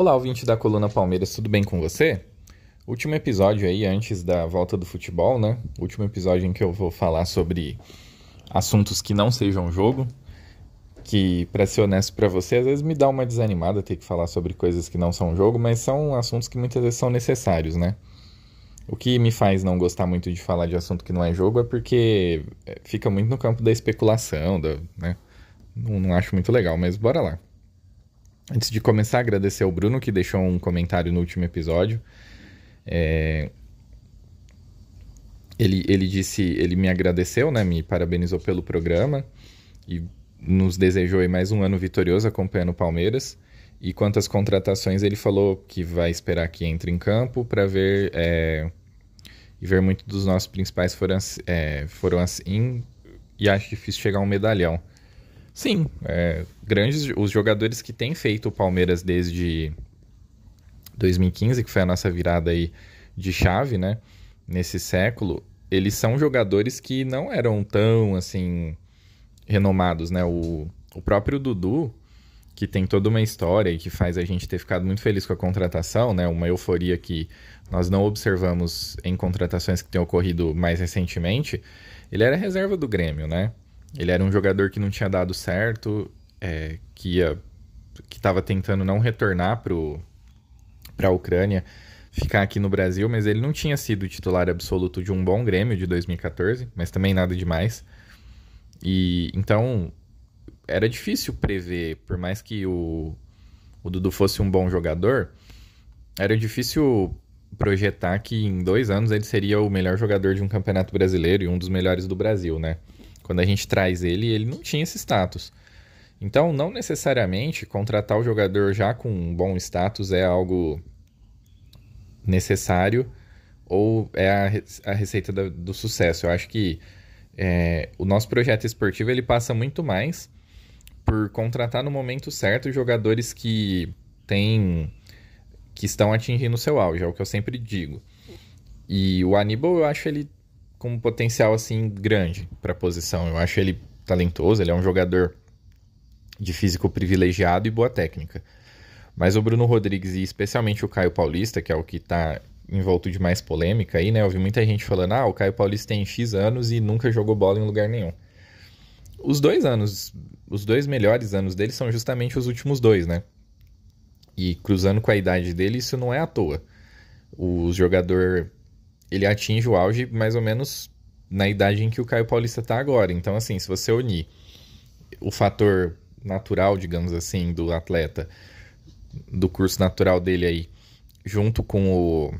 Olá, ouvinte da Coluna Palmeiras, tudo bem com você? Último episódio aí, antes da volta do futebol, né? Último episódio em que eu vou falar sobre assuntos que não sejam jogo. Que, pra ser honesto pra você, às vezes me dá uma desanimada ter que falar sobre coisas que não são jogo, mas são assuntos que muitas vezes são necessários, né? O que me faz não gostar muito de falar de assunto que não é jogo é porque é, fica muito no campo da especulação, da, né? Não, não acho muito legal, mas bora lá. Antes de começar, agradecer ao Bruno que deixou um comentário no último episódio. É, Ele, ele disse, ele me agradeceu, né? Me parabenizou pelo programa e nos desejou mais um ano vitorioso acompanhando o Palmeiras. E quanto às contratações, ele falou que vai esperar que entre em campo para ver é, e ver muito dos nossos principais foram, é, foram assim e acho difícil chegar um medalhão. Sim, é, grandes os jogadores que têm feito o Palmeiras desde 2015, que foi a nossa virada aí de chave, né? Nesse século, eles são jogadores que não eram tão assim renomados, né? O, o próprio Dudu, que tem toda uma história e que faz a gente ter ficado muito feliz com a contratação, né? Uma euforia que nós não observamos em contratações que têm ocorrido mais recentemente. Ele era reserva do Grêmio, né? Ele era um jogador que não tinha dado certo, é, que ia, que estava tentando não retornar para a Ucrânia, ficar aqui no Brasil, mas ele não tinha sido titular absoluto de um bom Grêmio de 2014, mas também nada demais. E então era difícil prever, por mais que o, o Dudu fosse um bom jogador, era difícil projetar que em dois anos ele seria o melhor jogador de um campeonato brasileiro e um dos melhores do Brasil, né? Quando a gente traz ele, ele não tinha esse status. Então, não necessariamente contratar o jogador já com um bom status é algo necessário ou é a, a receita da- do sucesso. Eu acho que é, o nosso projeto esportivo ele passa muito mais por contratar no momento certo jogadores que têm que estão atingindo o seu auge, é o que eu sempre digo. E o Aníbal eu acho ele com um potencial assim grande para a posição. Eu acho ele talentoso, ele é um jogador de físico privilegiado e boa técnica. Mas o Bruno Rodrigues e especialmente o Caio Paulista, que é o que está envolto de mais polêmica aí, né? Eu vi muita gente falando: "Ah, o Caio Paulista tem X anos e nunca jogou bola em lugar nenhum". Os dois anos, os dois melhores anos dele são justamente os últimos dois, né? E cruzando com a idade dele, isso não é à toa. O jogador ele atinge o auge mais ou menos na idade em que o Caio Paulista tá agora. Então, assim, se você unir o fator natural, digamos assim, do atleta, do curso natural dele aí, junto com o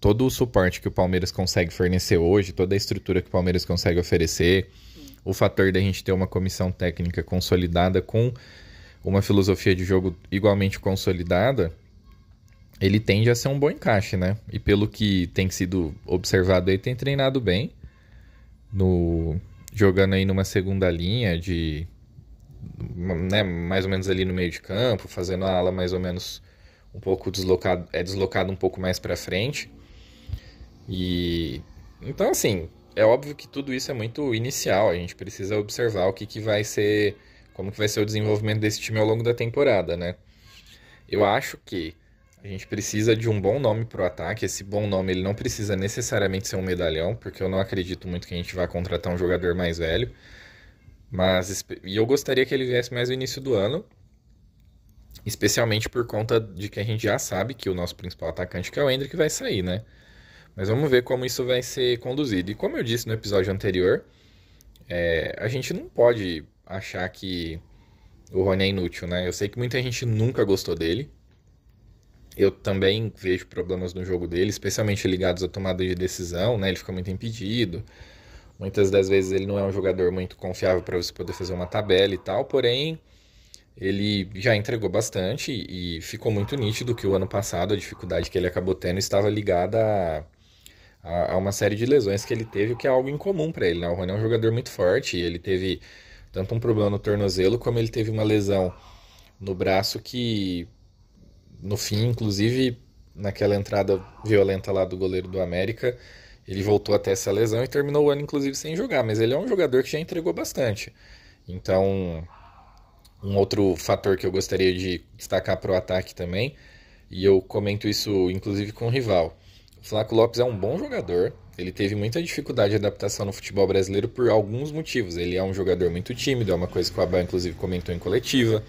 todo o suporte que o Palmeiras consegue fornecer hoje, toda a estrutura que o Palmeiras consegue oferecer, o fator da gente ter uma comissão técnica consolidada com uma filosofia de jogo igualmente consolidada, ele tende a ser um bom encaixe, né? E pelo que tem sido observado aí, tem treinado bem, no jogando aí numa segunda linha de né, mais ou menos ali no meio de campo, fazendo a ala mais ou menos um pouco deslocado, é deslocado um pouco mais para frente. E então assim, é óbvio que tudo isso é muito inicial, a gente precisa observar o que, que vai ser, como que vai ser o desenvolvimento desse time ao longo da temporada, né? Eu acho que a gente precisa de um bom nome para o ataque. Esse bom nome ele não precisa necessariamente ser um medalhão, porque eu não acredito muito que a gente vá contratar um jogador mais velho. Mas e eu gostaria que ele viesse mais no início do ano, especialmente por conta de que a gente já sabe que o nosso principal atacante, que é o Hendrick, vai sair, né? Mas vamos ver como isso vai ser conduzido. E como eu disse no episódio anterior, é, a gente não pode achar que o Rony é inútil, né? Eu sei que muita gente nunca gostou dele. Eu também vejo problemas no jogo dele, especialmente ligados à tomada de decisão, né? Ele fica muito impedido. Muitas das vezes ele não é um jogador muito confiável para você poder fazer uma tabela e tal, porém ele já entregou bastante e ficou muito nítido que o ano passado a dificuldade que ele acabou tendo estava ligada a, a, uma série de lesões que ele teve, o que é algo incomum para ele. Né? O Rony é um jogador muito forte e ele teve tanto um problema no tornozelo como ele teve uma lesão no braço que no fim, inclusive naquela entrada violenta lá do goleiro do América, ele voltou até essa lesão e terminou o ano, inclusive, sem jogar. Mas ele é um jogador que já entregou bastante. Então, um outro fator que eu gostaria de destacar para o ataque também, e eu comento isso inclusive com o rival. O Flaco Lopes é um bom jogador. Ele teve muita dificuldade de adaptação no futebol brasileiro por alguns motivos. Ele é um jogador muito tímido, é uma coisa que o Abel inclusive comentou em coletiva.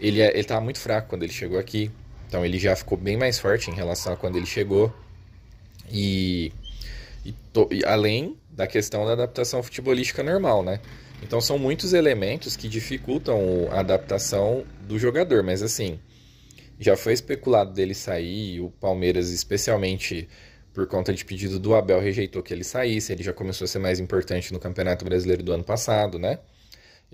Ele é, estava muito fraco quando ele chegou aqui, então ele já ficou bem mais forte em relação a quando ele chegou. E e, to, e além da questão da adaptação futebolística normal, né? Então são muitos elementos que dificultam a adaptação do jogador, mas assim, já foi especulado dele sair, o Palmeiras, especialmente por conta de pedido do Abel, rejeitou que ele saísse, ele já começou a ser mais importante no Campeonato Brasileiro do ano passado, né?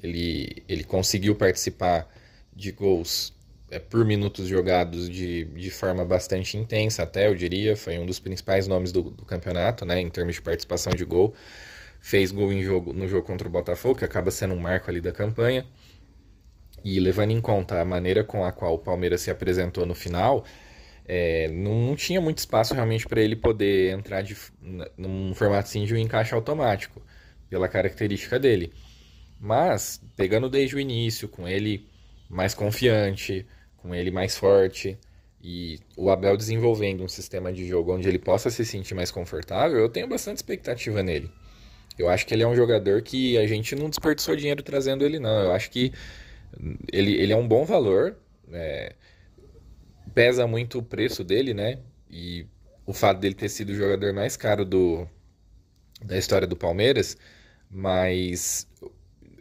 Ele, ele conseguiu participar de gols é, por minutos jogados de, de forma bastante intensa, até eu diria. Foi um dos principais nomes do, do campeonato, né, em termos de participação de gol. Fez gol em jogo, no jogo contra o Botafogo, que acaba sendo um marco ali da campanha. E levando em conta a maneira com a qual o Palmeiras se apresentou no final, é, não, não, tinha muito espaço realmente para ele poder entrar de, num formato assim de um encaixe automático, pela característica dele. Mas, pegando desde o início, com ele mais confiante, com ele mais forte e o Abel desenvolvendo um sistema de jogo onde ele possa se sentir mais confortável, eu tenho bastante expectativa nele. Eu acho que ele é um jogador que a gente não desperdiçou dinheiro trazendo ele, não. Eu acho que ele, ele é um bom valor, é, pesa muito o preço dele, né? E o fato dele ter sido o jogador mais caro do, da história do Palmeiras, mas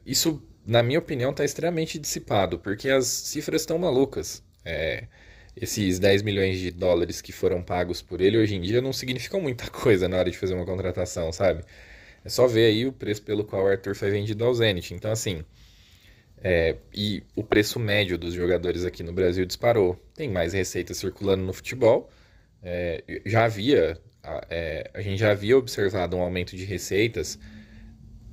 isso na minha opinião, está extremamente dissipado, porque as cifras estão malucas. É, esses 10 milhões de dólares que foram pagos por ele hoje em dia não significam muita coisa na hora de fazer uma contratação, sabe? É só ver aí o preço pelo qual o Arthur foi vendido ao Zenit. Então, assim, é, e o preço médio dos jogadores aqui no Brasil disparou. Tem mais receita circulando no futebol. É, já havia, é, a gente já havia observado um aumento de receitas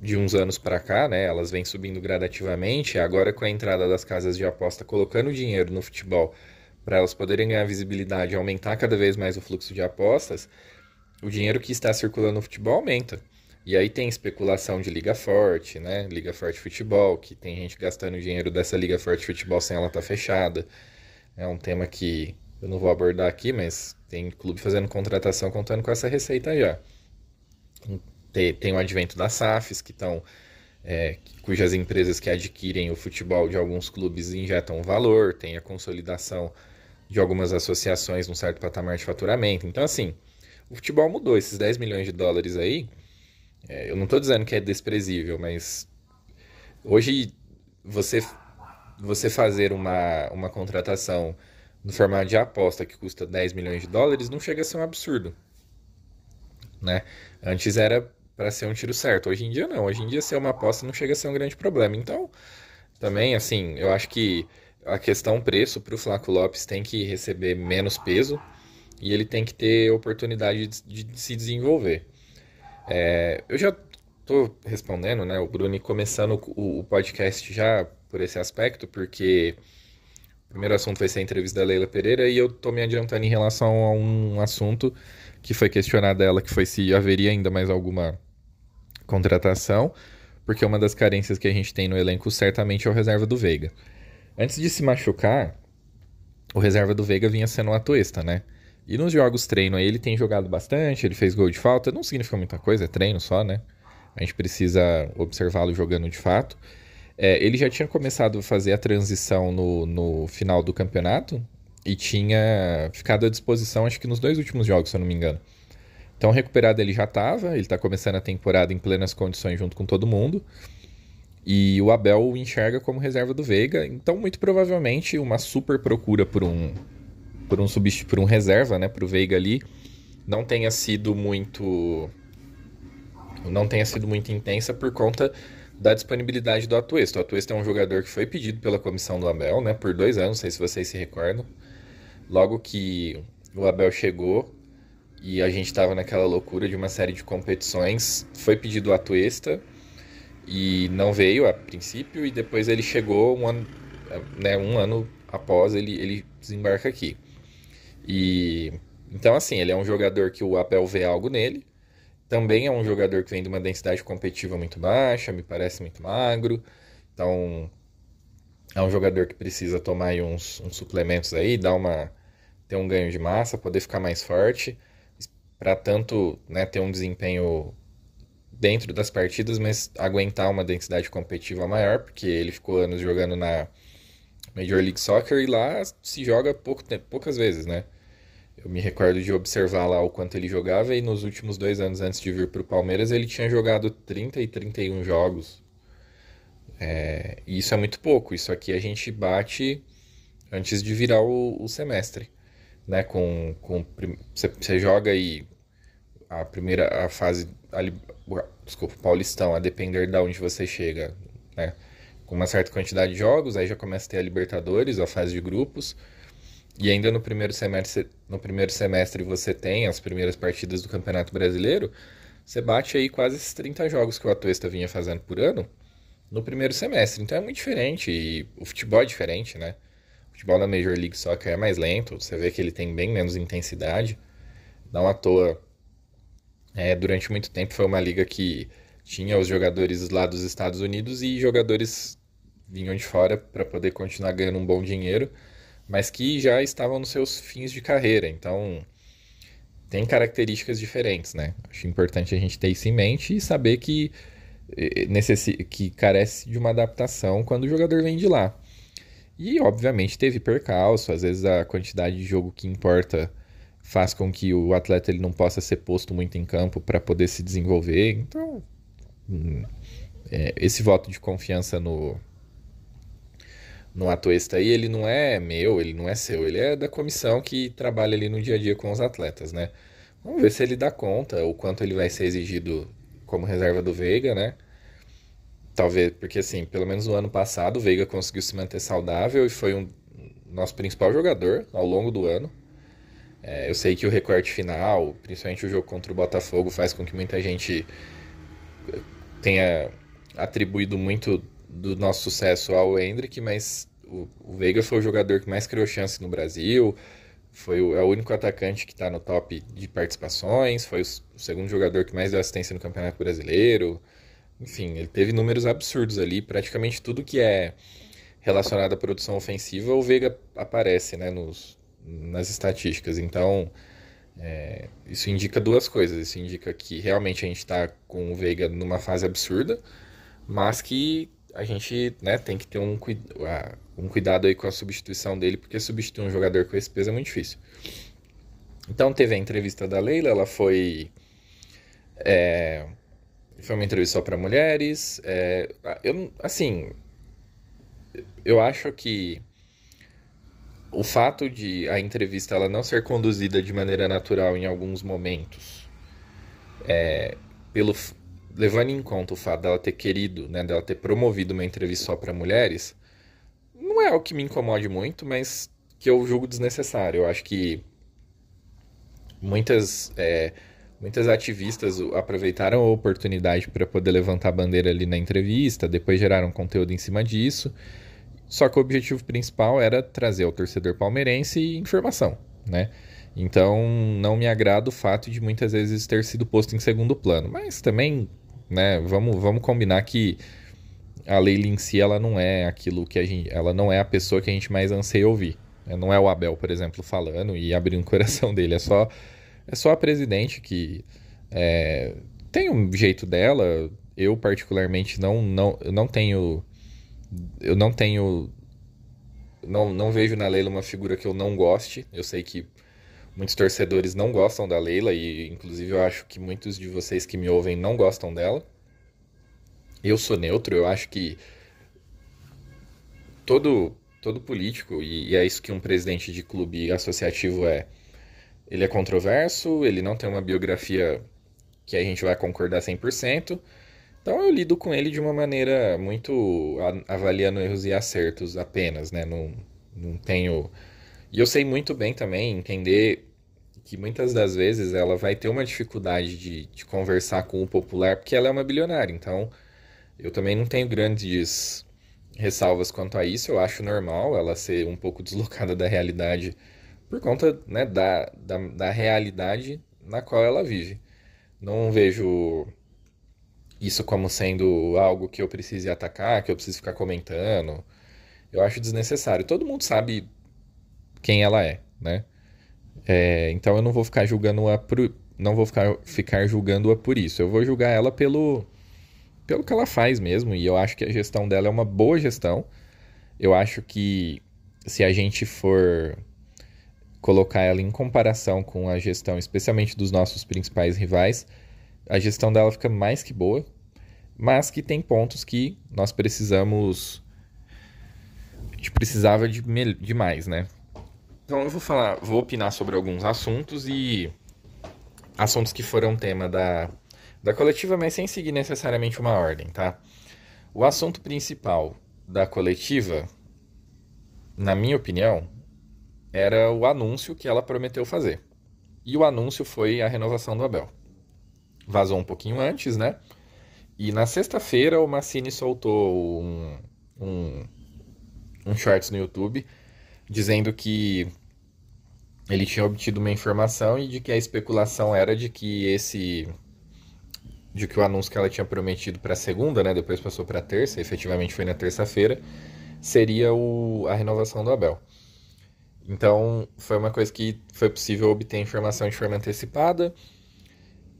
de uns anos para cá, né, elas vêm subindo gradativamente. Agora, com a entrada das casas de aposta colocando dinheiro no futebol para elas poderem ganhar visibilidade e aumentar cada vez mais o fluxo de apostas, o dinheiro que está circulando no futebol aumenta. E aí tem especulação de Liga Forte, né? Liga Forte Futebol, que tem gente gastando dinheiro dessa Liga Forte Futebol sem ela estar tá fechada. É um tema que eu não vou abordar aqui, mas tem clube fazendo contratação contando com essa receita já tem o advento das SAFs, que estão é, cujas empresas que adquirem o futebol de alguns clubes injetam valor, tem a consolidação de algumas associações num certo patamar de faturamento. Então, assim, o futebol mudou. Esses 10 milhões de dólares aí, é, eu não estou dizendo que é desprezível, mas hoje você, você fazer uma, uma contratação no formato de aposta que custa 10 milhões de dólares não chega a ser um absurdo. Né? Antes era para ser um tiro certo. Hoje em dia não, hoje em dia ser uma aposta não chega a ser um grande problema. Então, também assim, eu acho que a questão preço para o Flaco Lopes tem que receber menos peso e ele tem que ter oportunidade de, de se desenvolver. É, eu já estou respondendo, né, o Bruno começando o, o, podcast já por esse aspecto, porque o primeiro assunto vai ser a entrevista da Leila Pereira e eu estou me adiantando em relação a um assunto que foi questionado ela, que foi se haveria ainda mais alguma contratação, porque uma das carências que a gente tem no elenco certamente é o reserva do Veiga. Antes de se machucar, o reserva do Veiga vinha sendo um atuesta, né? E nos jogos treino aí ele tem jogado bastante, ele fez gol de falta, não significa muita coisa, é treino só, né? A gente precisa observá-lo jogando de fato. É, ele já tinha começado a fazer a transição no, no final do campeonato e tinha ficado à disposição, acho que nos dois últimos jogos, se eu não me engano. Então, recuperado ele já estava, ele está começando a temporada em plenas condições junto com todo mundo. E o Abel o enxerga como reserva do Veiga, então muito provavelmente uma super procura por um por um substituto, por um reserva, né, o Veiga ali, não tenha sido muito não tenha sido muito intensa por conta da disponibilidade do Atuesta. O Atuesta é um jogador que foi pedido pela comissão do Abel, né, por dois anos, não sei se vocês se recordam. Logo que o Abel chegou e a gente estava naquela loucura de uma série de competições, foi pedido o Atuesta e não veio a princípio e depois ele chegou um ano, né, um ano após ele, ele desembarca aqui. E então assim, ele é um jogador que o Abel vê algo nele também é um jogador que vem de uma densidade competitiva muito baixa, me parece muito magro. Então, é um jogador que precisa tomar uns, uns suplementos aí, dar uma, ter um ganho de massa, poder ficar mais forte, para tanto né, ter um desempenho dentro das partidas, mas aguentar uma densidade competitiva maior, porque ele ficou anos jogando na Major League Soccer e lá se joga pouco, poucas vezes, né? Eu me recordo de observar lá o quanto ele jogava e nos últimos dois anos antes de vir para o Palmeiras ele tinha jogado 30 e 31 jogos. É, e isso é muito pouco. Isso aqui a gente bate antes de virar o, o semestre. Né? Com, com, você, joga aí a primeira a fase, a, desculpa, Paulistão, a depender de onde você chega, né? com uma certa quantidade de jogos, aí já começa a ter a Libertadores, a fase de grupos e ainda no primeiro semestre, no primeiro semestre você tem as primeiras partidas do Campeonato Brasileiro, você bate aí quase esses 30 jogos que o Atuesta vinha fazendo por ano no primeiro semestre. Então é muito diferente e o futebol é diferente, né? Futebol da Major League Soccer é mais lento, você vê que ele tem bem menos intensidade. Não à toa, é, durante muito tempo foi uma liga que tinha os jogadores lá dos Estados Unidos e jogadores vinham de fora para poder continuar ganhando um bom dinheiro mas que já estavam nos seus fins de carreira. Então, tem características diferentes, né? Acho importante a gente ter isso em mente e saber que, eh, que carece de uma adaptação quando o jogador vem de lá. E, obviamente, teve percalço, às vezes a quantidade de jogo que importa faz com que o atleta ele não possa ser posto muito em campo para poder se desenvolver. Então, é, esse voto de confiança no, no Atuesta aí, ele não é meu, ele não é seu, ele é da comissão que trabalha ali no dia a dia com os atletas, né? Vamos ver se ele dá conta, o quanto ele vai ser exigido como reserva do Veiga, né? Talvez, porque assim, pelo menos no ano passado o Veiga conseguiu se manter saudável e foi um nosso principal jogador ao longo do ano. É, eu sei que o recorte final, principalmente o jogo contra o Botafogo, faz com que muita gente tenha atribuído muito do nosso sucesso ao Hendrick, mas o, o Veiga foi o jogador que mais criou chance no Brasil, foi o, é o único atacante que está no top de participações, foi o, o, segundo jogador que mais deu assistência no Campeonato Brasileiro. Enfim, ele teve números absurdos ali, praticamente tudo que é relacionado à produção ofensiva, o Veiga aparece né, nos, nas estatísticas. Então, é, isso indica duas coisas. Isso indica que realmente a gente está com o Veiga numa fase absurda, mas que a gente né, tem que ter um, um cuidado aí com a substituição dele, porque substituir um jogador com esse peso é muito difícil. Então teve a entrevista da Leila, ela foi. É, foi uma entrevista só para mulheres. É, eu, assim, eu acho que o fato de a entrevista ela não ser conduzida de maneira natural em alguns momentos, é, pelo, levando em conta o fato dela ter querido, né, dela ter promovido uma entrevista só para mulheres, não é o que me incomode muito, mas que eu julgo desnecessário. Eu acho que muitas é, muitas ativistas aproveitaram a oportunidade para poder levantar a bandeira ali na entrevista, depois geraram conteúdo em cima disso. Só que o objetivo principal era trazer ao torcedor palmeirense informação, né? Então não me agrada o fato de muitas vezes ter sido posto em segundo plano, mas também né? Vamos, vamos combinar que a Leila em si ela não é aquilo que a gente, ela não é a pessoa que a gente mais anseia ouvir. Não é o Abel, por exemplo, falando e abrindo o coração dele. É só, é só a presidente que é, tem um jeito dela. Eu particularmente não, não, eu não tenho, eu não tenho, não, não vejo na Leila uma figura que eu não goste. Eu sei que Muitos torcedores não gostam da Leila e, inclusive, eu acho que muitos de vocês que me ouvem não gostam dela. Eu sou neutro, eu acho que todo, todo político, e, e é isso que um presidente de clube associativo é, ele é controverso, ele não tem uma biografia que a gente vai concordar 100%, então eu lido com ele de uma maneira muito avaliando erros e acertos apenas, né? Não, não tenho. E eu sei muito bem também entender que muitas das vezes ela vai ter uma dificuldade de, de conversar com o popular porque ela é uma bilionária. Então eu também não tenho grandes ressalvas quanto a isso. Eu acho normal ela ser um pouco deslocada da realidade por conta né, da, da, da realidade na qual ela vive. Não vejo isso como sendo algo que eu precise atacar, que eu preciso ficar comentando. Eu acho desnecessário. Todo mundo sabe quem ela é, né? É, então eu não vou ficar julgando-a por, não vou ficar, ficar julgando-a por isso. Eu vou julgar ela pelo, pelo que ela faz mesmo. E eu acho que a gestão dela é uma boa gestão. Eu acho que se a gente for colocar ela em comparação com a gestão, especialmente dos nossos principais rivais, a gestão dela fica mais que boa, mas que tem pontos que nós precisamos. A gente precisava de, de mais, né? Então eu vou falar, vou opinar sobre alguns assuntos e assuntos que foram tema da, da coletiva, mas sem seguir necessariamente uma ordem, tá? O assunto principal da coletiva, na minha opinião, era o anúncio que ela prometeu fazer. E o anúncio foi a renovação do Abel vazou um pouquinho antes, né? E na sexta-feira o Massini soltou um, um, um shorts no YouTube dizendo que ele tinha obtido uma informação e de que a especulação era de que esse de que o anúncio que ela tinha prometido para segunda, né, depois passou para terça, efetivamente foi na terça-feira, seria o, a renovação do Abel. Então, foi uma coisa que foi possível obter informação de forma antecipada.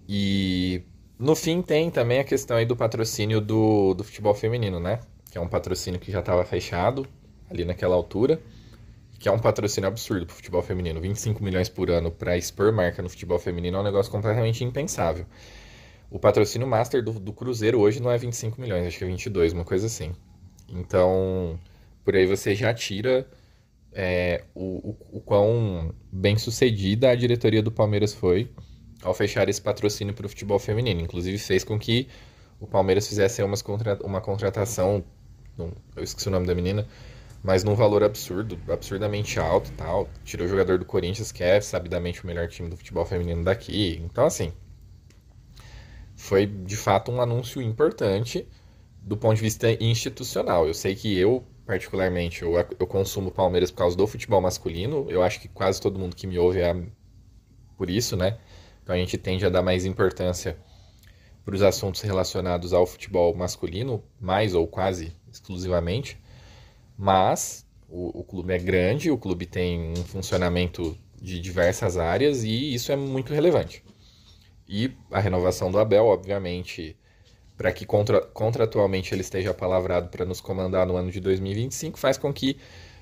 E no fim tem também a questão aí do patrocínio do, do futebol feminino, né? Que é um patrocínio que já estava fechado ali naquela altura, que é um patrocínio absurdo para o futebol feminino. 25 milhões por ano para expor marca no futebol feminino é um negócio completamente impensável. O patrocínio master do, do Cruzeiro hoje não é 25 milhões, acho que é 22, uma coisa assim. Então, por aí você já tira é, o, o, o quão bem sucedida a diretoria do Palmeiras foi ao fechar esse patrocínio para o futebol feminino. Inclusive fez com que o Palmeiras fizesse umas contra... uma contratação, eu esqueci o nome da menina, mas num valor absurdo, absurdamente alto tal. Tirou o jogador do Corinthians, que é sabidamente o melhor time do futebol feminino daqui. Então, assim, foi de fato um anúncio importante do ponto de vista institucional. Eu sei que eu, particularmente, eu, eu consumo Palmeiras por causa do futebol masculino. Eu acho que quase todo mundo que me ouve é por isso, né? Então a gente tende a dar mais importância para os assuntos relacionados ao futebol masculino, mais ou quase exclusivamente. Mas o, o, clube é grande, o clube tem um funcionamento de diversas áreas e isso é muito relevante. E a renovação do Abel, obviamente, para que contra, contratualmente ele esteja palavrado para nos comandar no ano de 2025, faz com que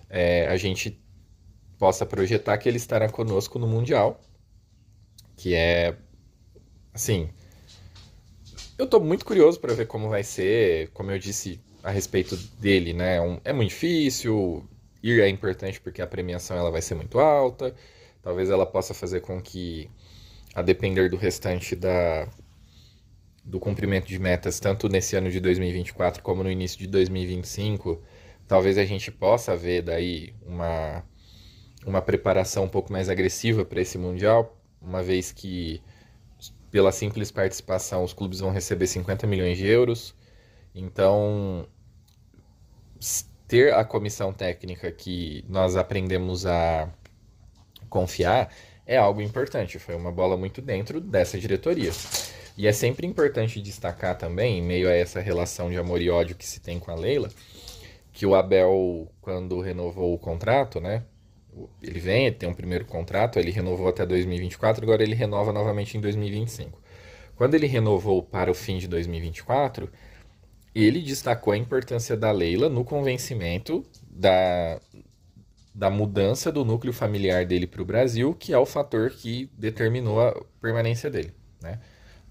é, a gente possa projetar que ele estará conosco no Mundial que é assim, eu estou muito curioso para ver como vai ser, como eu disse a respeito dele, né? É um, é muito difícil, ir é importante porque a premiação ela vai ser muito alta. Talvez ela possa fazer com que, a depender do restante da, do cumprimento de metas, tanto nesse ano de 2024 como no início de 2025, talvez a gente possa ver daí uma, uma preparação um pouco mais agressiva para esse Mundial uma vez que, pela simples participação, os clubes vão receber 50 milhões de euros. Então, ter a comissão técnica que nós aprendemos a confiar é algo importante. Foi uma bola muito dentro dessa diretoria. E é sempre importante destacar também, em meio a essa relação de amor e ódio que se tem com a Leila, que o Abel, quando renovou o contrato, né, ele vem, tem um primeiro contrato, ele renovou até 2024, agora ele renova novamente em 2025. Quando ele renovou para o fim de 2024, ele destacou a importância da Leila no convencimento da, da mudança do núcleo familiar dele para o Brasil, que é o fator que determinou a permanência dele. Né?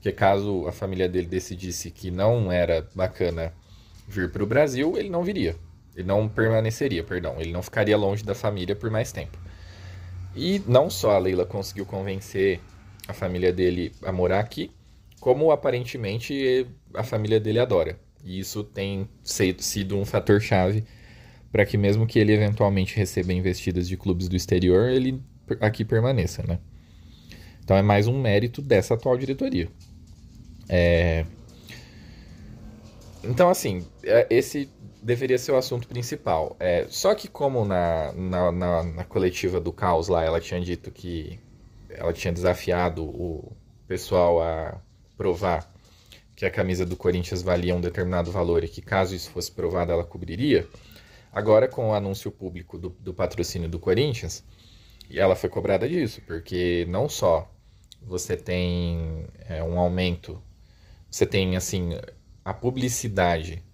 Que caso a família dele decidisse que não era bacana vir para o Brasil, ele não viria. Ele não permaneceria, perdão. Ele não ficaria longe da família por mais tempo. E não só a Leila conseguiu convencer a família dele a morar aqui, como aparentemente a família dele adora. E isso tem sido um fator chave para que mesmo que ele eventualmente receba investidas de clubes do exterior, ele aqui permaneça, né? Então é mais um mérito dessa atual diretoria. É... Então, assim, é, esse deveria ser o assunto principal. É, só que como na, na, na, na, coletiva do Caos lá, ela tinha dito que ela tinha desafiado o pessoal a provar que a camisa do Corinthians valia um determinado valor e que caso isso fosse provado ela cobriria, agora com o anúncio público do, do patrocínio do Corinthians, ela foi cobrada disso, porque não só você tem é, um aumento, você tem assim a publicidade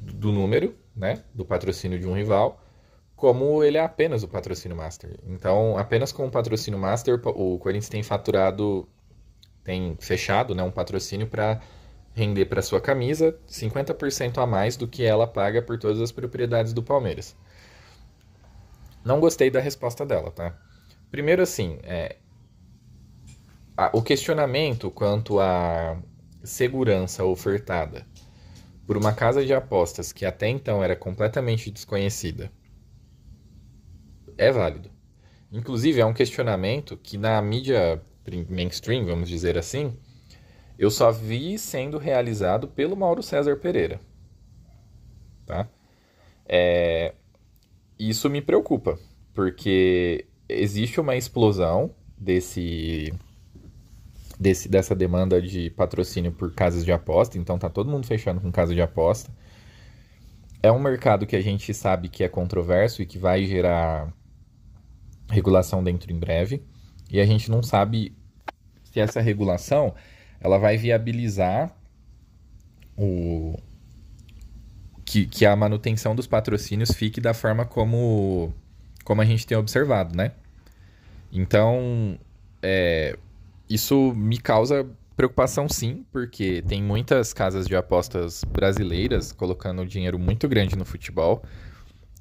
do número, né, do patrocínio de um rival, como ele é apenas o patrocínio master. Então, apenas com o patrocínio master, o Corinthians tem faturado, tem fechado, né, um patrocínio para render para sua camisa 50% a mais do que ela paga por todas as propriedades do Palmeiras. Não gostei da resposta dela, tá? Primeiro, assim, é, o questionamento quanto à segurança ofertada por uma casa de apostas que até então era completamente desconhecida é válido. Inclusive, é um questionamento que na mídia mainstream, vamos dizer assim, eu só vi sendo realizado pelo Mauro César Pereira. Tá? É... Isso me preocupa, porque existe uma explosão desse desse, dessa demanda de patrocínio por casas de aposta, então tá todo mundo fechando com casa de aposta. É um mercado que a gente sabe que é controverso e que vai gerar regulação dentro em breve, e a gente não sabe se essa regulação ela vai viabilizar o que, que a manutenção dos patrocínios fique da forma como como a gente tem observado, né? Então, é, isso me causa preocupação sim, porque tem muitas casas de apostas brasileiras colocando dinheiro muito grande no futebol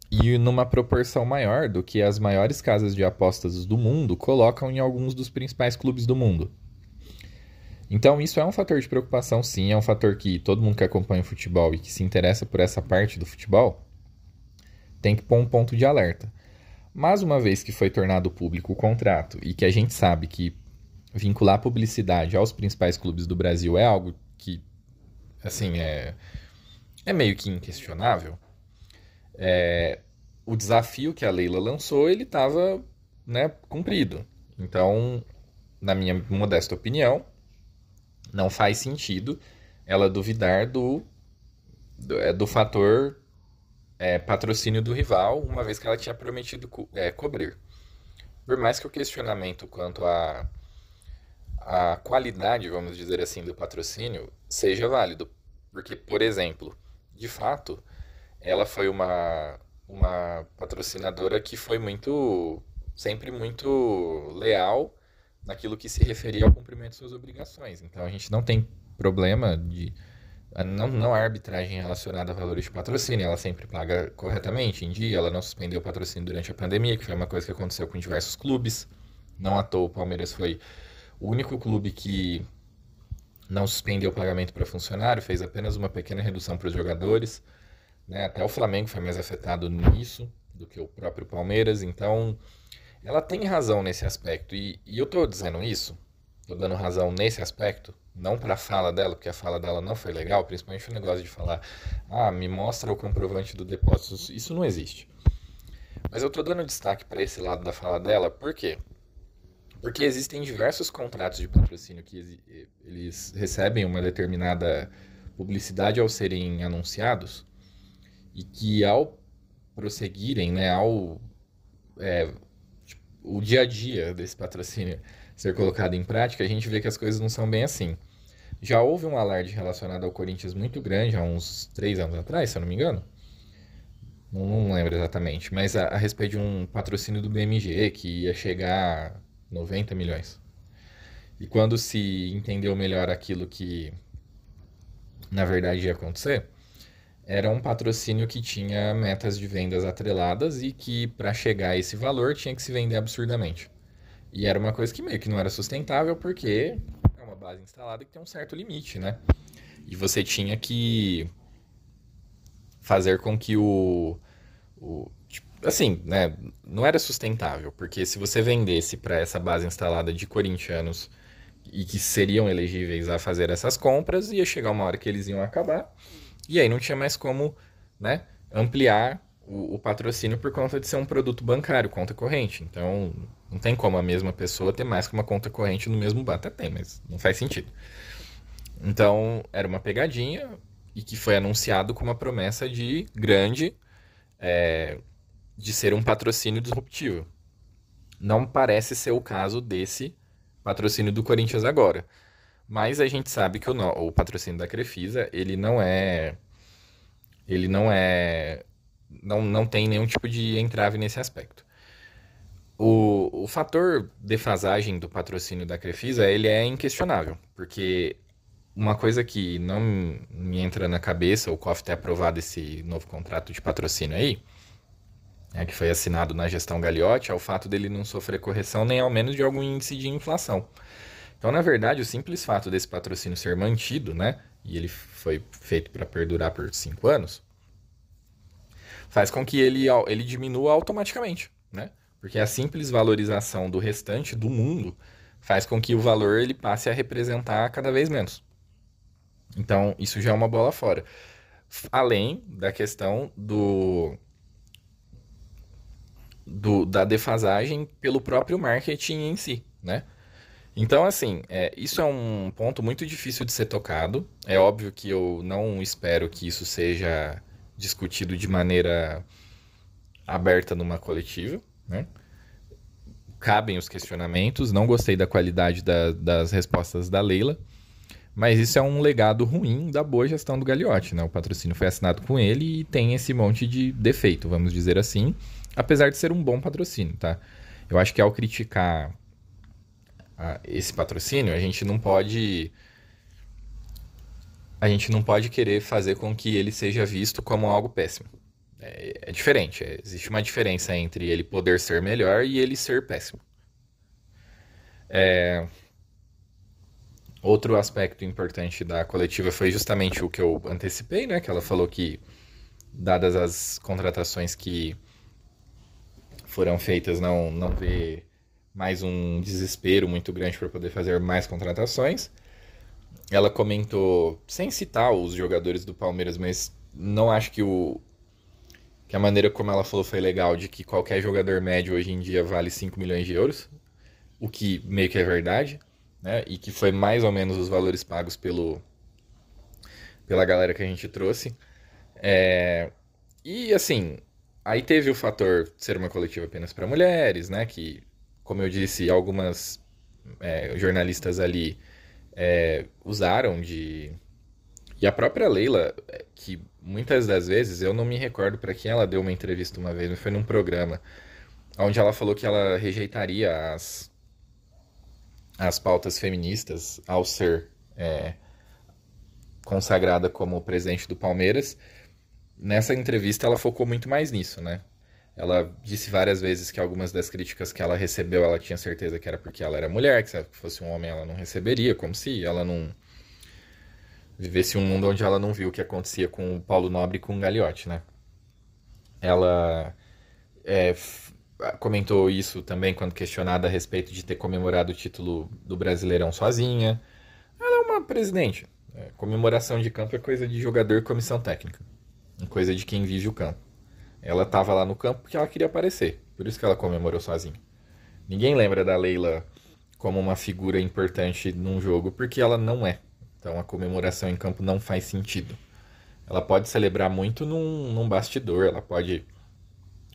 e numa proporção maior do que as maiores casas de apostas do mundo colocam em alguns dos principais clubes do mundo. Então isso é um fator de preocupação sim, é um fator que todo mundo que acompanha o futebol e que se interessa por essa parte do futebol tem que pôr um ponto de alerta. Mas uma vez que foi tornado público o contrato e que a gente sabe que vincular publicidade aos principais clubes do Brasil é algo que, assim, é, é meio que inquestionável. É, o desafio que a Leila lançou, ele estava né, cumprido. Então, na minha modesta opinião, não faz sentido ela duvidar do, do, é, do fator é, patrocínio do rival, uma vez que ela tinha prometido co é, cobrir. Por mais que o questionamento quanto a a qualidade, vamos dizer assim, do patrocínio seja válido. Porque, por exemplo, de fato, ela foi uma, uma patrocinadora que foi muito, sempre muito leal naquilo que se referia ao cumprimento de suas obrigações. Então, a gente não tem problema de. Não, não há arbitragem relacionada a valores de patrocínio, ela sempre paga corretamente, em dia, ela não suspendeu o patrocínio durante a pandemia, que foi uma coisa que aconteceu com diversos clubes. Não à toa o Palmeiras foi o único clube que não suspendeu o pagamento para funcionário, fez apenas uma pequena redução para os jogadores. Né? Até o Flamengo foi mais afetado nisso do que o próprio Palmeiras. Então, ela tem razão nesse aspecto. E, e eu estou dizendo isso, estou dando razão nesse aspecto, não para a fala dela, porque a fala dela não foi legal, principalmente o negócio de falar, ah, me mostra o comprovante do depósito. Isso não existe. Mas eu estou dando destaque para esse lado da fala dela, por quê? Porque existem diversos contratos de patrocínio que eles recebem uma determinada publicidade ao serem anunciados e que ao prosseguirem, né, ao é, tipo, o dia a dia desse patrocínio ser colocado em prática, a gente vê que as coisas não são bem assim. Já houve um alarde relacionado ao Corinthians muito grande há uns três anos atrás, se eu não me engano. Não, não lembro exatamente, mas a, a respeito de um patrocínio do BMG que ia chegar 90 milhões. E quando se entendeu melhor aquilo que na verdade ia acontecer, era um patrocínio que tinha metas de vendas atreladas e que para chegar a esse valor tinha que se vender absurdamente. E era uma coisa que meio que não era sustentável porque é uma base instalada que tem um certo limite, né? E você tinha que fazer com que o, o assim, né, não era sustentável, porque se você vendesse para essa base instalada de corintianos e que seriam elegíveis a fazer essas compras, ia chegar uma hora que eles iam acabar e aí não tinha mais como né, ampliar o, o, patrocínio por conta de ser um produto bancário, conta corrente. Então, não tem como a mesma pessoa ter mais que uma conta corrente no mesmo banco. Até tem, mas não faz sentido. Então, era uma pegadinha e que foi anunciado com uma promessa de grande é, de ser um patrocínio disruptivo. Não parece ser o caso desse patrocínio do Corinthians agora. Mas a gente sabe que o, o patrocínio da Crefisa, ele não é. Ele não é. Não, não tem nenhum tipo de entrave nesse aspecto. O, o fator defasagem do patrocínio da Crefisa, ele é inquestionável, porque uma coisa que não me entra na cabeça, o COF ter aprovado esse novo contrato de patrocínio aí, é, que foi assinado na gestão Gagliotti, é o fato dele não sofrer correção nem ao menos de algum índice de inflação. Então, na verdade, o simples fato desse patrocínio ser mantido, né, e ele foi feito para perdurar por cinco anos, faz com que ele, ele diminua automaticamente, né? Porque a simples valorização do restante do mundo faz com que o valor ele passe a representar cada vez menos. Então, isso já é uma bola fora. Além da questão do, do da defasagem pelo próprio marketing em si, né? Então, assim, é, isso é um ponto muito difícil de ser tocado. É óbvio que eu não espero que isso seja discutido de maneira aberta numa coletiva, né? Cabem os questionamentos. Não gostei da qualidade da, das respostas da Leila, mas isso é um legado ruim da boa gestão do Gagliotti, né? O patrocínio foi assinado com ele e tem esse monte de defeito, vamos dizer assim, apesar de ser um bom patrocínio, tá? Eu acho que ao criticar a, esse patrocínio, a gente não pode a gente não pode querer fazer com que ele seja visto como algo péssimo. É, é diferente. É, existe uma diferença entre ele poder ser melhor e ele ser péssimo. É, outro aspecto importante da coletiva foi justamente o que eu antecipei, né? Que ela falou que, dadas as contratações que foram feitas, não, não vê mais um desespero muito grande para poder fazer mais contratações. Ela comentou, sem citar os jogadores do Palmeiras, mas não acho que o que a maneira como ela falou foi legal, de que qualquer jogador médio hoje em dia vale 5 milhões de euros, o que meio que é verdade, né? E que foi mais ou menos os valores pagos pelo pela galera que a gente trouxe. É... E assim, aí teve o fator ser uma coletiva apenas para mulheres, né? Que como eu disse, algumas é, jornalistas ali é, usaram de. E a própria Leila, é, que muitas das vezes, eu não me recordo para quem ela deu uma entrevista uma vez, mas foi num programa, onde ela falou que ela rejeitaria as, as pautas feministas ao ser é, consagrada como presidente do Palmeiras. Nessa entrevista ela focou muito mais nisso, né? Ela disse várias vezes que algumas das críticas que ela recebeu, ela tinha certeza que era porque ela era mulher, que se fosse um homem ela não receberia, como se ela não vivesse um mundo onde ela não viu o que acontecia com o Paulo Nobre e com o Gagliotti, né? Ela é, comentou isso também quando questionada a respeito de ter comemorado o título do Brasileirão sozinha. Ela é uma presidente. É, comemoração de campo é coisa de jogador e comissão técnica. Coisa de quem vive o campo. Ela estava lá no campo porque ela queria aparecer. Por isso que ela comemorou sozinha. Ninguém lembra da Leila como uma figura importante num jogo porque ela não é. Então a comemoração em campo não faz sentido. Ela pode celebrar muito num, num bastidor, ela pode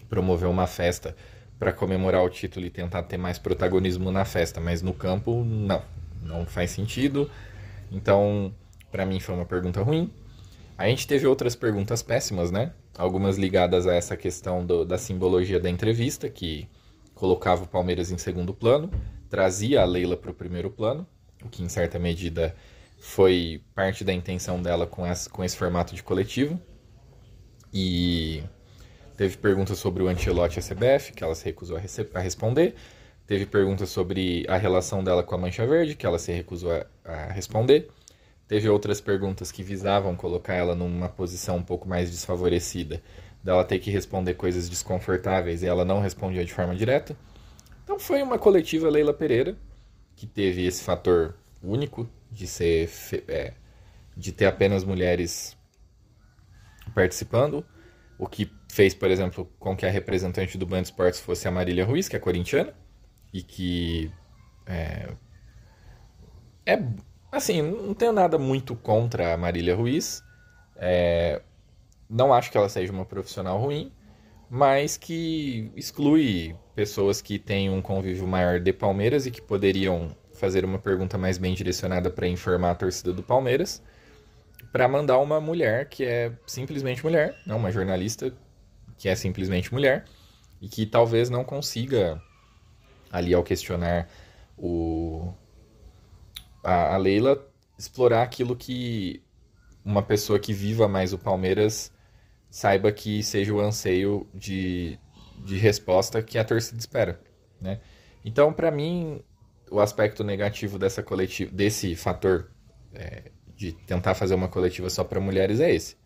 promover uma festa para comemorar o título e tentar ter mais protagonismo na festa, mas no campo não, não faz sentido. Então, para mim foi uma pergunta ruim. A gente teve outras perguntas péssimas, né? Algumas ligadas a essa questão do, da simbologia da entrevista, que colocava o Palmeiras em segundo plano, trazia a Leila para o primeiro plano. o que em certa medida foi parte da intenção dela com esse, com esse formato de coletivo. E teve perguntas sobre o Antelote CBF, que ela se recusou a, a, responder. Teve perguntas sobre a relação dela com a Mancha Verde, que ela se recusou a, a responder. Teve outras perguntas que visavam colocar ela numa posição um pouco mais desfavorecida, dela ter que responder coisas desconfortáveis e ela não respondia de forma direta. Então foi uma coletiva Leila Pereira, que teve esse fator único de ser é, de ter apenas mulheres participando, o que fez, por exemplo, com que a representante do Band Esportes fosse a Marília Ruiz, que é corintiana, e que é, é assim, não tenho nada muito contra a Marília Ruiz, é, não acho que ela seja uma profissional ruim, mas que exclui pessoas que têm um convívio maior de Palmeiras e que poderiam fazer uma pergunta mais bem direcionada para informar a torcida do Palmeiras, para mandar uma mulher que é simplesmente mulher, não uma jornalista que é simplesmente mulher e que talvez não consiga ali ao questionar o a, a Leila explorar aquilo que uma pessoa que viva mais o Palmeiras saiba que seja o anseio de, de resposta que a torcida espera, né? Então, para mim, o aspecto negativo dessa coletiva, desse fator é, de tentar fazer uma coletiva só para mulheres é esse.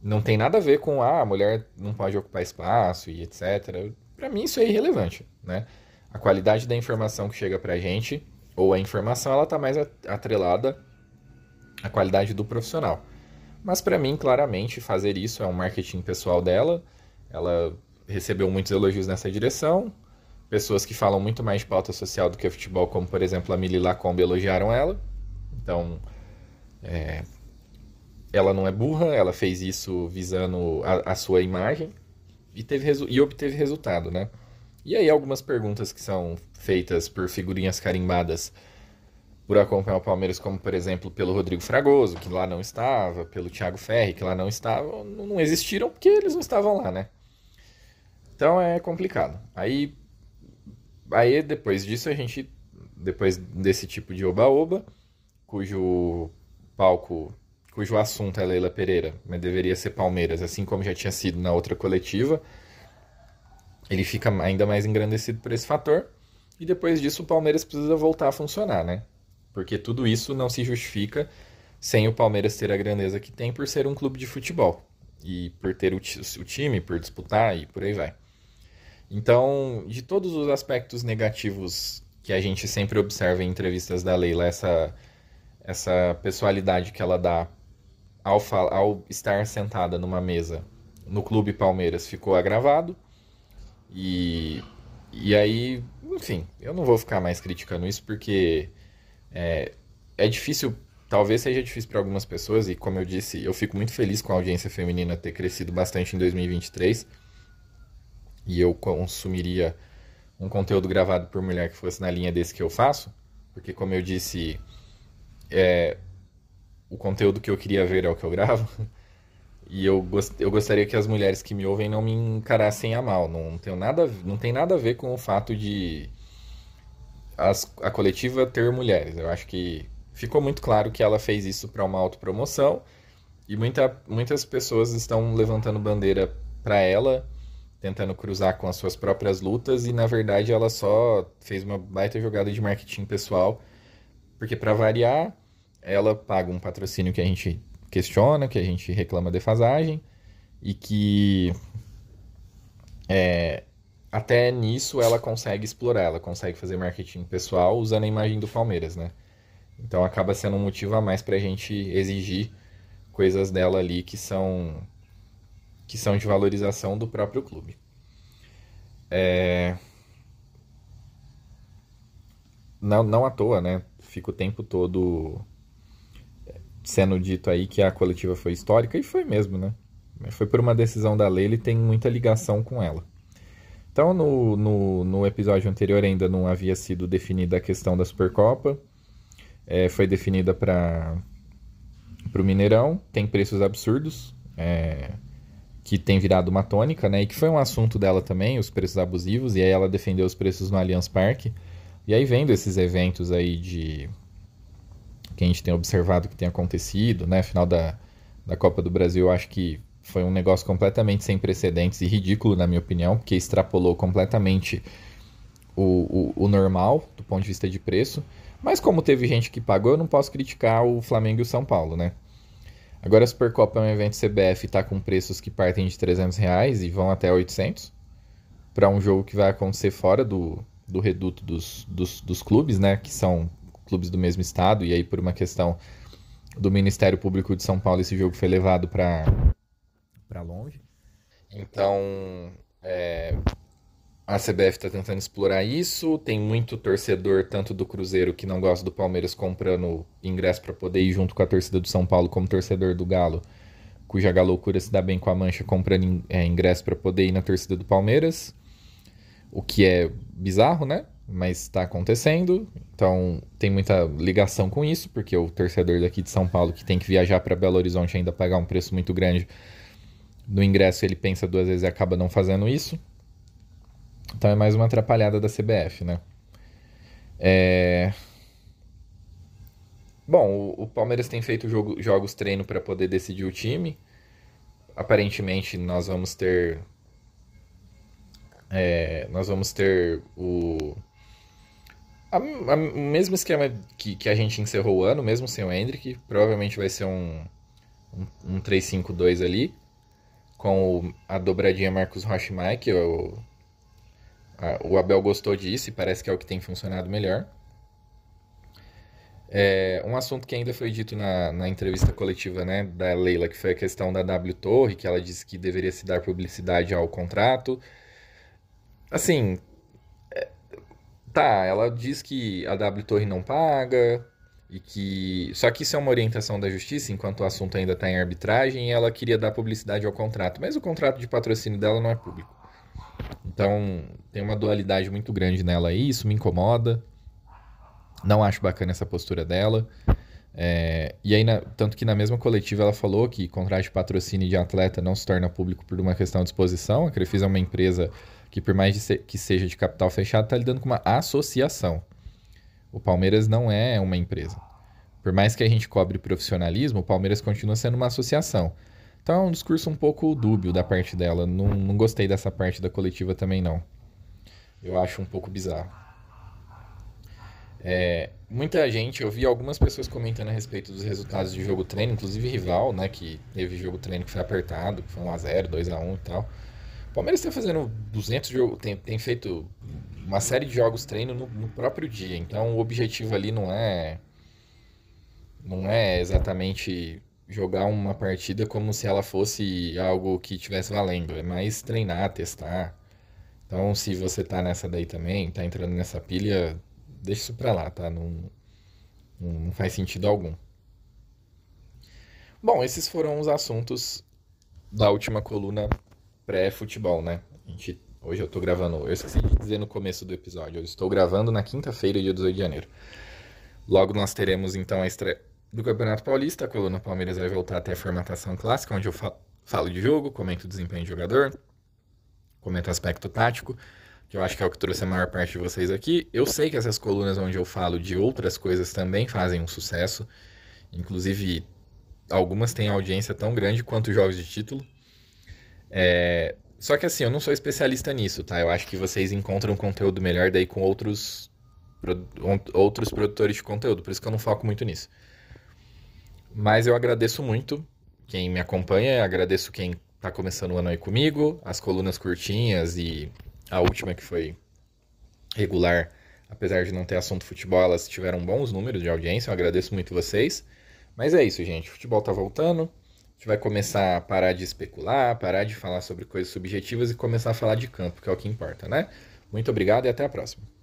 Não tem nada a ver com ah, a mulher não pode ocupar espaço e etc. Para mim isso é irrelevante, né? A qualidade da informação que chega para a gente ou a informação ela tá mais atrelada à qualidade do profissional. Mas para mim, claramente, fazer isso é um marketing pessoal dela. Ela recebeu muitos elogios nessa direção pessoas que falam muito mais de pauta social do que futebol, como por exemplo a Mili Lacombe, elogiaram ela. Então, é, ela não é burra, ela fez isso visando a, a sua imagem e, teve e obteve resultado, né? E aí algumas perguntas que são feitas por figurinhas carimbadas por acompanhar o Palmeiras, como por exemplo pelo Rodrigo Fragoso, que lá não estava, pelo Thiago Ferri, que lá não estava, não existiram porque eles não estavam lá, né? Então é complicado. Aí aí depois disso a gente, depois desse tipo de oba-oba, cujo palco, cujo assunto é Leila Pereira, mas deveria ser Palmeiras, assim como já tinha sido na outra coletiva, ele fica ainda mais engrandecido por esse fator. E depois disso o Palmeiras precisa voltar a funcionar, né? Porque tudo isso não se justifica sem o Palmeiras ter a grandeza que tem por ser um clube de futebol. E por ter o, o time, por disputar e por aí vai. Então, de todos os aspectos negativos que a gente sempre observa em entrevistas da Leila, essa, essa pessoalidade que ela dá ao, ao estar sentada numa mesa no Clube Palmeiras ficou agravado. E, e aí, enfim, eu não vou ficar mais criticando isso porque é, é difícil, talvez seja difícil para algumas pessoas, e como eu disse, eu fico muito feliz com a audiência feminina ter crescido bastante em 2023 e eu consumiria um conteúdo gravado por mulher que fosse na linha desse que eu faço, porque como eu disse, é, o conteúdo que eu queria ver é o que eu gravo. E eu, gost, eu gostaria que as mulheres que me ouvem não me encarassem a mal. Não tem nada, não tem nada a ver com o fato de as, a coletiva ter mulheres. Eu acho que ficou muito claro que ela fez isso para uma autopromoção e muita, muitas pessoas estão levantando bandeira para ela tentando cruzar com as suas próprias lutas e na verdade ela só fez uma baita jogada de marketing pessoal, porque para variar, ela paga um patrocínio que a gente questiona, que a gente reclama defasagem e que é, até nisso ela consegue explorar, ela consegue fazer marketing pessoal usando a imagem do Palmeiras, né? Então acaba sendo um motivo a mais para a gente exigir coisas dela ali que são que são de valorização do próprio clube. É... Não, não à toa, né? Fica o tempo todo sendo dito aí que a coletiva foi histórica, e foi mesmo, né? Foi por uma decisão da lei, ele tem muita ligação com ela. Então, no, no, no episódio anterior ainda não havia sido definida a questão da Supercopa. É, foi definida para o Mineirão, tem preços absurdos. É, que tem virado uma tônica, né? E que foi um assunto dela também, os preços abusivos, e aí ela defendeu os preços no Allianz Parque. E aí vendo esses eventos aí de que a gente tem observado que tem acontecido, né? Final da, da Copa do Brasil, acho que foi um negócio completamente sem precedentes e ridículo, na minha opinião, porque extrapolou completamente o, o, o, normal do ponto de vista de preço. Mas como teve gente que pagou, eu não posso criticar o Flamengo e o São Paulo, né? Agora a Supercopa é um evento CBF e está com preços que partem de 300 reais e vão até 800 para um jogo que vai acontecer fora do, do reduto dos, dos, dos clubes, né? Que são clubes do mesmo estado, e aí por uma questão do Ministério Público de São Paulo, esse jogo foi levado para longe. Então, é, a CBF está tentando explorar isso. Tem muito torcedor, tanto do Cruzeiro que não gosta do Palmeiras, comprando ingresso para poder ir junto com a torcida do São Paulo, como torcedor do Galo, cuja galoucura se dá bem com a Mancha, comprando é, ingresso para poder ir na torcida do Palmeiras. O que é bizarro, né? Mas está acontecendo. Então tem muita ligação com isso, porque o torcedor daqui de São Paulo que tem que viajar para Belo Horizonte ainda pagar um preço muito grande no ingresso, ele pensa duas vezes e acaba não fazendo isso. Então é mais uma atrapalhada da CBF, né? É... Bom, o, Palmeiras tem feito jogo, jogos treino para poder decidir o time. Aparentemente nós vamos ter é, nós vamos ter o o mesmo esquema que, que a gente encerrou o ano, mesmo sem o Hendrick, provavelmente vai ser um, um, um 3-5-2 ali, com a dobradinha Marcos Rocha e Mike. O, a, o Abel gostou disso e parece que é o que tem funcionado melhor. É, um assunto que ainda foi dito na, na entrevista coletiva né, da Leila, que foi a questão da W Torre, que ela disse que deveria se dar publicidade ao contrato. Assim, tá, ela diz que a W Torre não paga, e que. Só que isso é uma orientação da justiça, enquanto o assunto ainda está em arbitragem, e ela queria dar publicidade ao contrato. Mas o contrato de patrocínio dela não é público. Então, tem uma dualidade muito grande nela aí, isso me incomoda. Não acho bacana essa postura dela. É, e aí, na, tanto que na mesma coletiva ela falou que contrato de patrocínio de atleta não se torna público por uma questão de exposição. A Crefisa é uma empresa que, por mais que seja de capital fechado, está lidando com uma associação. O Palmeiras não é uma empresa. Por mais que a gente cobre profissionalismo, o Palmeiras continua sendo uma associação. Então é um discurso um pouco dúbio da parte dela. Não, não gostei dessa parte da coletiva também, não. Eu acho um pouco bizarro. É, muita gente, eu vi algumas pessoas comentando a respeito dos resultados de jogo treino, inclusive rival, né, que teve jogo treino que foi apertado, que foi 1x0, 2x1 e tal. O Palmeiras está fazendo 200 jogos, tem, tem feito uma série de jogos treino no, no, próprio dia. Então o objetivo ali não é não é exatamente jogar uma partida como se ela fosse algo que tivesse valendo, é mais treinar, testar. Então se você tá nessa daí também, tá entrando nessa pilha, deixa isso pra lá, tá? Não, não faz sentido algum. Bom, esses foram os assuntos da última coluna pré-futebol, né? A gente Hoje eu tô gravando. Eu esqueci de dizer no começo do episódio. Eu estou gravando na quinta-feira, dia 18 de janeiro. Logo nós teremos então a estreia do Campeonato Paulista. A coluna Palmeiras vai voltar até a formatação clássica, onde eu falo de jogo, comento o desempenho de jogador, comento aspecto tático, que eu acho que é o que trouxe a maior parte de vocês aqui. Eu sei que essas colunas onde eu falo de outras coisas também fazem um sucesso. Inclusive, algumas têm audiência tão grande quanto jogos de título. É, só que assim, eu não sou especialista nisso, tá? Eu acho que vocês encontram conteúdo melhor daí com outros, outros produtores de conteúdo, por isso que eu não foco muito nisso. Mas eu agradeço muito quem me acompanha, agradeço quem tá começando o ano aí comigo, as colunas curtinhas e a última que foi regular, apesar de não ter assunto futebol, elas tiveram bons números de audiência, eu agradeço muito vocês. Mas é isso, gente, o futebol tá voltando gente vai começar a parar de especular, parar de falar sobre coisas subjetivas e começar a falar de campo, que é o que importa, né? Muito obrigado e até a próxima.